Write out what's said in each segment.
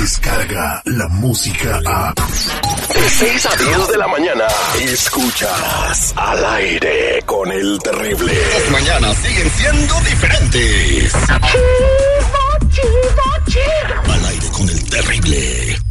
llega la música a... De 6 a 10 de la mañana, escuchas al aire con el terrible. Las mañanas siguen siendo diferentes. Al aire con el terrible.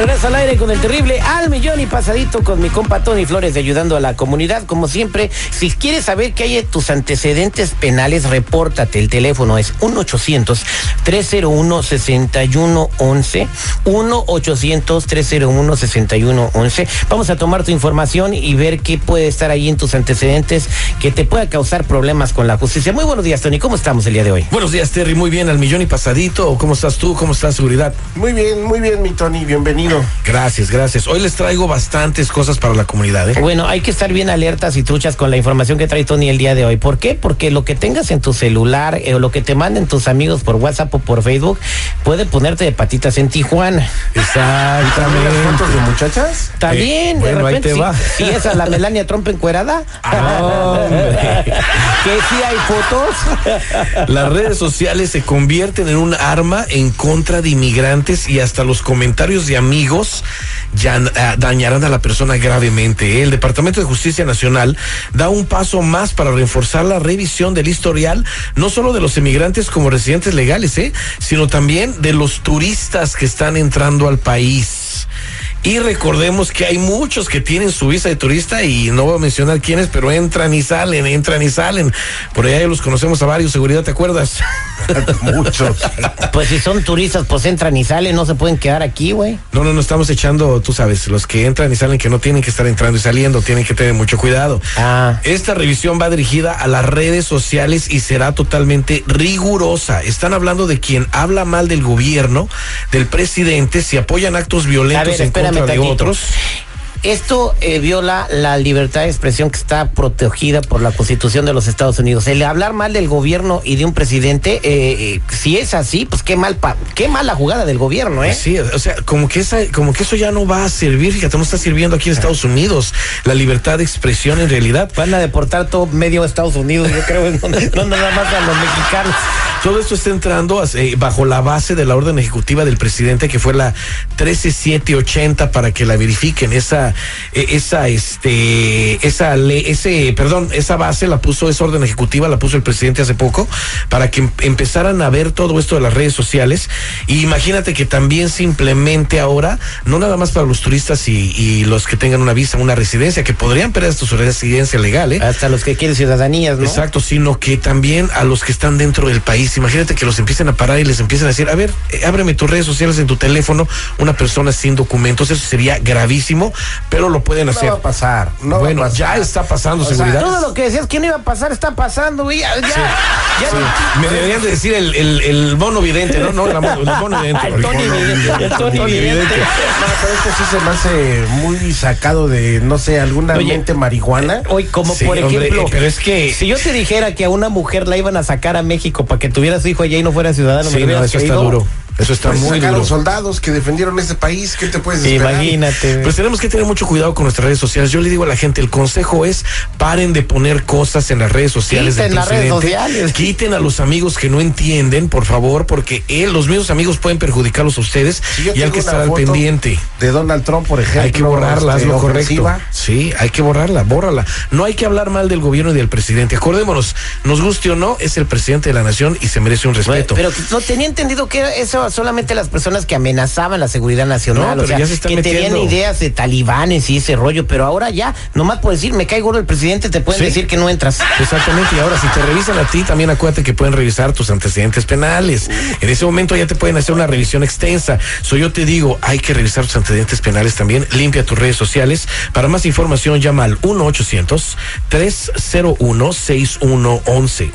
Regreso al aire con el terrible al millón y pasadito con mi compa Tony Flores de ayudando a la comunidad. Como siempre, si quieres saber qué hay en tus antecedentes penales, repórtate. El teléfono es 1-800-301-6111. 1-800-301-6111. Vamos a tomar tu información y ver qué puede estar ahí en tus antecedentes que te pueda causar problemas con la justicia. Muy buenos días, Tony. ¿Cómo estamos el día de hoy? Buenos días, Terry. Muy bien, al millón y pasadito. ¿Cómo estás tú? ¿Cómo está seguridad? Muy bien, muy bien, mi Tony, bienvenido. Gracias, gracias. Hoy les traigo bastantes cosas para la comunidad, ¿eh? Bueno, hay que estar bien alertas y truchas con la información que trae Tony el día de hoy. ¿Por qué? Porque lo que tengas en tu celular eh, o lo que te manden tus amigos por WhatsApp o por Facebook puede ponerte de patitas en Tijuana. Exactamente. ¿Las fotos de muchachas? También, Eh, bueno, de ahí repente, te sí, va. sí, esa la Melania Trump encuerada. Hombre. que sí hay fotos. Las redes sociales se convierten en un arma en contra de inmigrantes y hasta los comentarios de amigos ya ah, dañarán a la persona gravemente. El Departamento de Justicia Nacional da un paso más para reforzar la revisión del historial, no solo de los inmigrantes como residentes legales, ¿eh? sino también de los turistas que están entrando al país. Y recordemos que hay muchos que tienen su visa de turista y no voy a mencionar quiénes, pero entran y salen, entran y salen. Por allá ya los conocemos a varios, seguridad, ¿te acuerdas? Muchos. Pues si son turistas, pues entran y salen, no se pueden quedar aquí, güey. No, no, no estamos echando, tú sabes, los que entran y salen que no tienen que estar entrando y saliendo, tienen que tener mucho cuidado. Ah. Esta revisión va dirigida a las redes sociales y será totalmente rigurosa. Están hablando de quien habla mal del gobierno, del presidente, si apoyan actos A violentos ver, en espérame de tantito. otros. Esto eh, viola la libertad de expresión que está protegida por la Constitución de los Estados Unidos. El hablar mal del gobierno y de un presidente, eh, eh, si es así, pues qué mal, pa- qué mala jugada del gobierno, ¿eh? Sí, o sea, como que esa, como que eso ya no va a servir, fíjate, no está sirviendo aquí en Estados Unidos la libertad de expresión en realidad. Van a deportar todo medio Estados Unidos, yo creo, no, no nada más a los mexicanos. Todo esto está entrando eh, bajo la base de la orden ejecutiva del presidente que fue la 13780 para que la verifiquen esa eh, esa este esa ley ese perdón esa base la puso esa orden ejecutiva la puso el presidente hace poco para que em- empezaran a ver todo esto de las redes sociales y imagínate que también se implemente ahora no nada más para los turistas y, y los que tengan una visa una residencia que podrían perder hasta su residencia legal ¿eh? Hasta los que quieren ciudadanías, ¿no? Exacto, sino que también a los que están dentro del país. Imagínate que los empiecen a parar y les empiecen a decir, a ver, eh, ábreme tus redes sociales en tu teléfono, una persona sin documentos. Eso sería gravísimo, pero lo pueden No hacer. va a pasar. No bueno, va a pasar. ya está pasando O sea, seguridad. Todo lo que decías que no iba a pasar está pasando, güey. Ya, ya, Me deberían de decir el, el, el mono vidente, ¿no? No, el mono vidente. El Tony Vidente, el Tony Vidente. No, pero esto sí se me hace muy sacado de, no sé, alguna Oye, mente marihuana. Hoy, como Sí, por ejemplo, eh, pero es que- si yo te dijera que a una mujer la iban a sacar a México para que tuviera su hijo allá y no fuera ciudadano, Sí, ¿me no, hubieras eso está duro. Eso está Pues muy duro. soldados que defendieron ese país. ¿Qué te puedes esperar? Imagínate. Pues tenemos que tener mucho cuidado con nuestras redes sociales. Yo le digo a la gente, el consejo es paren de poner cosas en las redes sociales. del Quiten las redes presidente. sociales. Quiten a los amigos que no entienden, por favor, porque él, los mismos amigos pueden perjudicarlos a ustedes Si y hay que estar al pendiente. De Donald Trump, por ejemplo. Hay que borrarla, este, haz lo correcto. ofensiva. Sí, hay que borrarla, bórrala. No hay que hablar mal del gobierno y del presidente. Acordémonos, nos guste o no, es el presidente de la nación y se merece un respeto. Pero no tenía entendido que era solamente las personas que amenazaban la seguridad nacional, No, o sea, se que tenían ideas de talibanes y ese rollo, pero ahora ya, nomás por decir, me cae gordo el presidente, te pueden Sí. decir que no entras. Exactamente, y ahora si te revisan a ti, también acuérdate que pueden revisar tus antecedentes penales. En ese momento ya te pueden hacer una revisión extensa. So yo te digo, hay que revisar tus antecedentes penales también. Limpia tus redes sociales. Para más información, llama al 1-800-301-6111.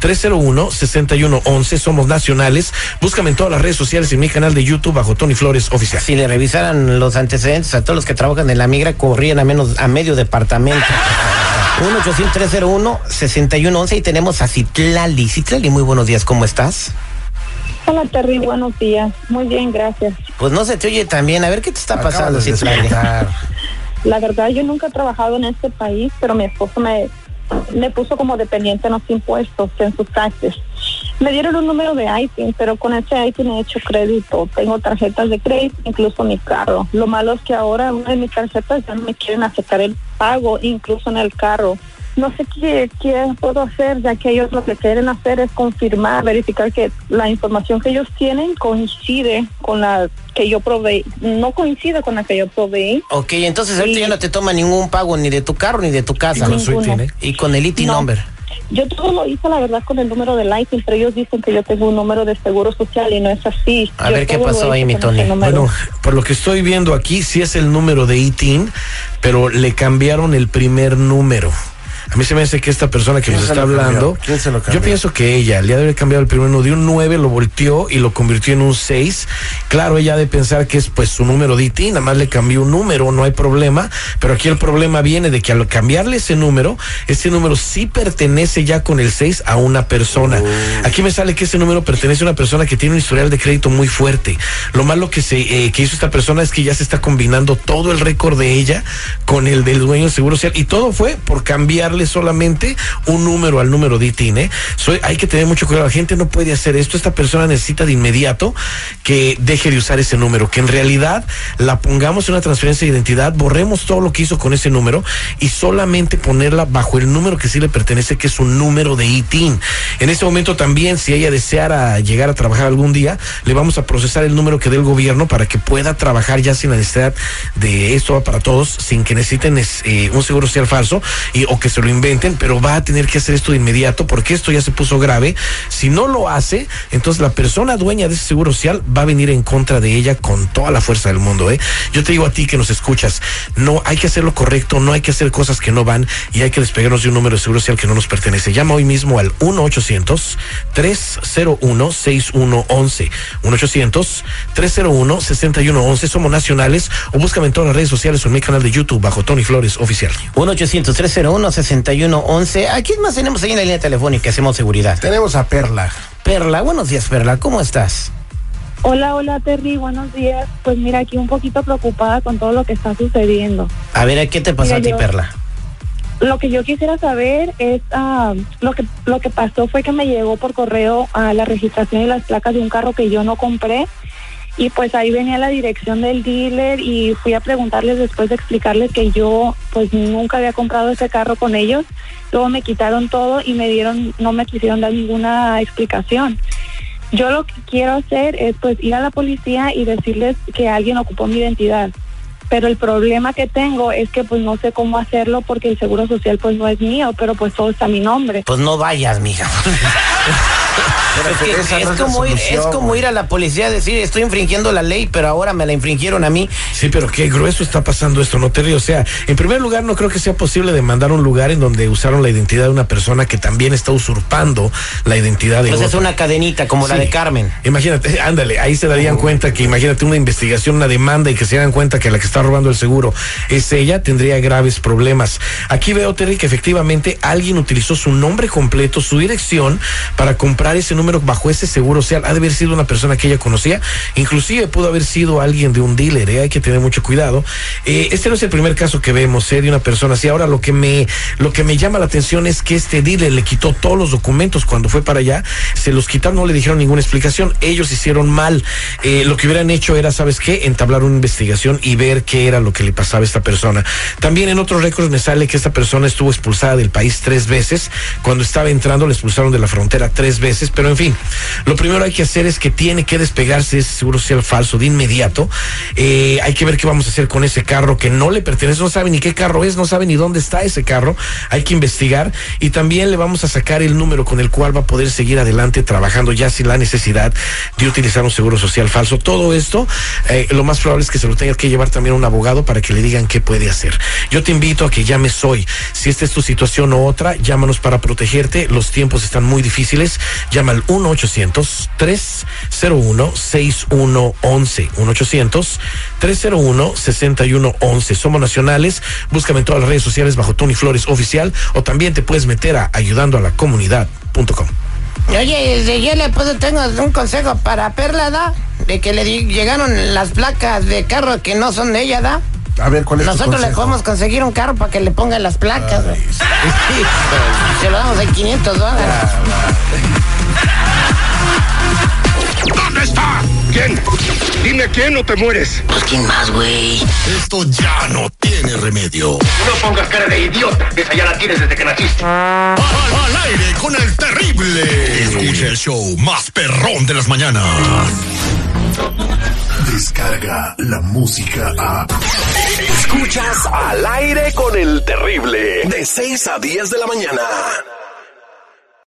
1-800-301-6111. Somos nacionales. Búscame en todas las redes sociales y en mi canal de YouTube bajo Tony Flores Oficial. Si le revisaran los antecedentes a todos los que trabajan en la migra, corrían a menos a medio departamento. 1-800-301-6111 y tenemos a Citlali. Citlali, muy buenos días, ¿cómo estás? Hola Terry, buenos días. Muy bien, gracias. Pues no se te oye tan bien. A ver qué te está Acabas pasando, Citlali? La verdad, yo nunca he trabajado en este país, pero mi esposo me, me puso como dependiente en los impuestos, en sus taxes. Me dieron un número de ITIN, pero con ese ITIN he hecho crédito. Tengo tarjetas de crédito, incluso mi carro. Lo malo es que ahora una de mis tarjetas ya no me quieren aceptar el pago, incluso en el carro. No sé qué, qué puedo hacer, ya que ellos lo que quieren hacer es confirmar, verificar que la información que ellos tienen coincide con la que yo proveí. No coincide con la que yo proveí. Ok, entonces ahorita ya no te toma ningún pago ni de tu carro ni de tu casa. Con su. ITIN, ¿eh? Y con el ITIN No. number. Yo todo lo hice, la verdad, con el número de ITIN, pero ellos dicen que yo tengo un número de seguro social y no es así. A Yo ver, ¿qué pasó ahí, mi Tony? Bueno, por lo que estoy viendo aquí, sí es el número de ITIN, pero le cambiaron el primer número. A mí se me hace que esta persona que ¿Quién nos está hablando, ¿Quién se lo yo pienso que ella le ha de haber cambiado el primer número de un 9, lo volteó y lo convirtió en un 6. Claro, ella ha de pensar que es pues su número de ITIN, nada más le cambió un número, no hay problema, pero aquí el problema viene de que al cambiarle ese número, ese número sí pertenece ya con el 6 a una persona. Aquí me sale que ese número pertenece a una persona que tiene un historial de crédito muy fuerte. Lo malo que se eh, que hizo esta persona es que ya se está combinando todo el récord de ella con el del dueño del seguro social y todo fue por cambiarle solamente un número al número de ITIN. ¿eh? Soy, hay que tener mucho cuidado. La gente no puede hacer esto. Esta persona necesita de inmediato que deje de usar ese número, que en realidad la pongamos en una transferencia de identidad, borremos todo lo que hizo con ese número y solamente ponerla bajo el número que sí le pertenece, que es un número de ITIN. En este momento también, si ella deseara llegar a trabajar algún día, le vamos a procesar el número que dé el gobierno para que pueda trabajar ya sin la necesidad de esto para todos, sin que necesiten es, eh, un seguro social falso y, o que se lo inventen, pero va a tener que hacer esto de inmediato porque esto ya se puso grave. Si no lo hace, entonces la persona dueña de ese seguro social va a venir en contra de ella con toda la fuerza del mundo. ¿eh? Yo te digo a ti que nos escuchas, no hay que hacer lo correcto, no hay que hacer cosas que no van y hay que despegarnos de un número de seguro social que no nos pertenece. Llama hoy mismo al 1-800-301-6111. 1-800-301-6111. Somos nacionales o búscame en todas las redes sociales o en mi canal de YouTube bajo Tony Flores Oficial. 1-800-301-6111. ¿A quién más tenemos ahí en la línea telefónica? Hacemos seguridad. Tenemos a Perla. Perla, buenos días, Perla. ¿Cómo estás? Hola, hola Terry, buenos días. Pues mira, aquí un poquito preocupada con todo lo que está sucediendo. A ver, ¿qué te pasó Mira, a ti, yo- Perla? Lo que yo quisiera saber es, ah, lo que lo que pasó fue que me llegó por correo a la registración y las placas de un carro que yo no compré y pues ahí venía la dirección del dealer y fui a preguntarles después de explicarles que yo pues nunca había comprado ese carro con ellos. Luego me quitaron todo y me dieron, no me quisieron dar ninguna explicación. Yo lo que quiero hacer es pues ir a la policía y decirles que alguien ocupó mi identidad. Pero el problema que tengo es que pues no sé cómo hacerlo porque el seguro social pues no es mío, pero pues todo está a mi nombre. Pues no vayas, mija. Es, que esa es no es la como ir, es solución, como güey. ir a la policía a decir, estoy infringiendo la ley, pero ahora me la infringieron a mí. Sí, pero qué grueso está pasando esto, ¿no, Terry? O sea, en primer lugar, no creo que sea posible demandar un lugar en donde usaron la identidad de una persona que también está usurpando la identidad de Pues es una cadenita como la de Carmen. Imagínate, ándale, ahí se darían cuenta que imagínate una investigación, una demanda y que se dan cuenta que la que está robando el seguro es ella, tendría graves problemas. Aquí veo, Terry, que efectivamente alguien utilizó su nombre completo, su dirección, para comprar ese número bajo ese seguro social. Ha de haber sido una persona que ella conocía, inclusive pudo haber sido alguien de un dealer, ¿eh? hay que tener mucho cuidado. Eh, este no es el primer caso que vemos ¿eh? de una persona así. Ahora lo que me lo que me llama la atención es que este dealer le quitó todos los documentos cuando fue para allá, se los quitaron, no le dijeron ninguna explicación, ellos hicieron mal. Eh, lo que hubieran hecho era, ¿sabes qué? Entablar una investigación y ver qué era lo que le pasaba a esta persona. También en otros récords me sale que esta persona estuvo expulsada del país tres veces. Cuando estaba entrando le expulsaron de la frontera tres veces, pero en fin, lo primero hay que hacer es que tiene que despegarse de ese seguro social falso de inmediato. Eh, hay que ver qué vamos a hacer con ese carro que no le pertenece, no sabe ni qué carro es, no sabe ni dónde está ese carro. Hay que investigar y también le vamos a sacar el número con el cual va a poder seguir adelante trabajando ya sin la necesidad de utilizar un seguro social falso. Todo esto, eh, lo más probable es que se lo tenga que llevar también a un abogado para que le digan qué puede hacer. Yo te invito a que llames hoy. Si esta es tu situación o otra, llámanos para protegerte. Los tiempos están muy difíciles. Llama al 1-800-301-6111. 1-800-301-6111. Somos nacionales. Búscame en todas las redes sociales bajo Tony Flores Oficial o también te puedes meter a ayudando a la comunidad.com. Oye, yo le puedo, tengo un consejo para Perla, ¿da? De que le di- llegaron las placas de carro que no son de ella, ¿da? A ver, ¿cuál es tu Nosotros le podemos conseguir un carro para que le pongan las placas, güey. Se lo damos en 500 dólares. ¿Dónde está? ¿Quién? Dime quién o te mueres. Pues, ¿quién más, güey? Esto ya no tiene remedio. No pongas cara de idiota. Esa ya la tienes desde que naciste. Al, al aire con el terrible. Escucha el show más perrón de las mañanas. Descarga la música a. Escuchas al aire con el terrible. De 6 a 10 de la mañana.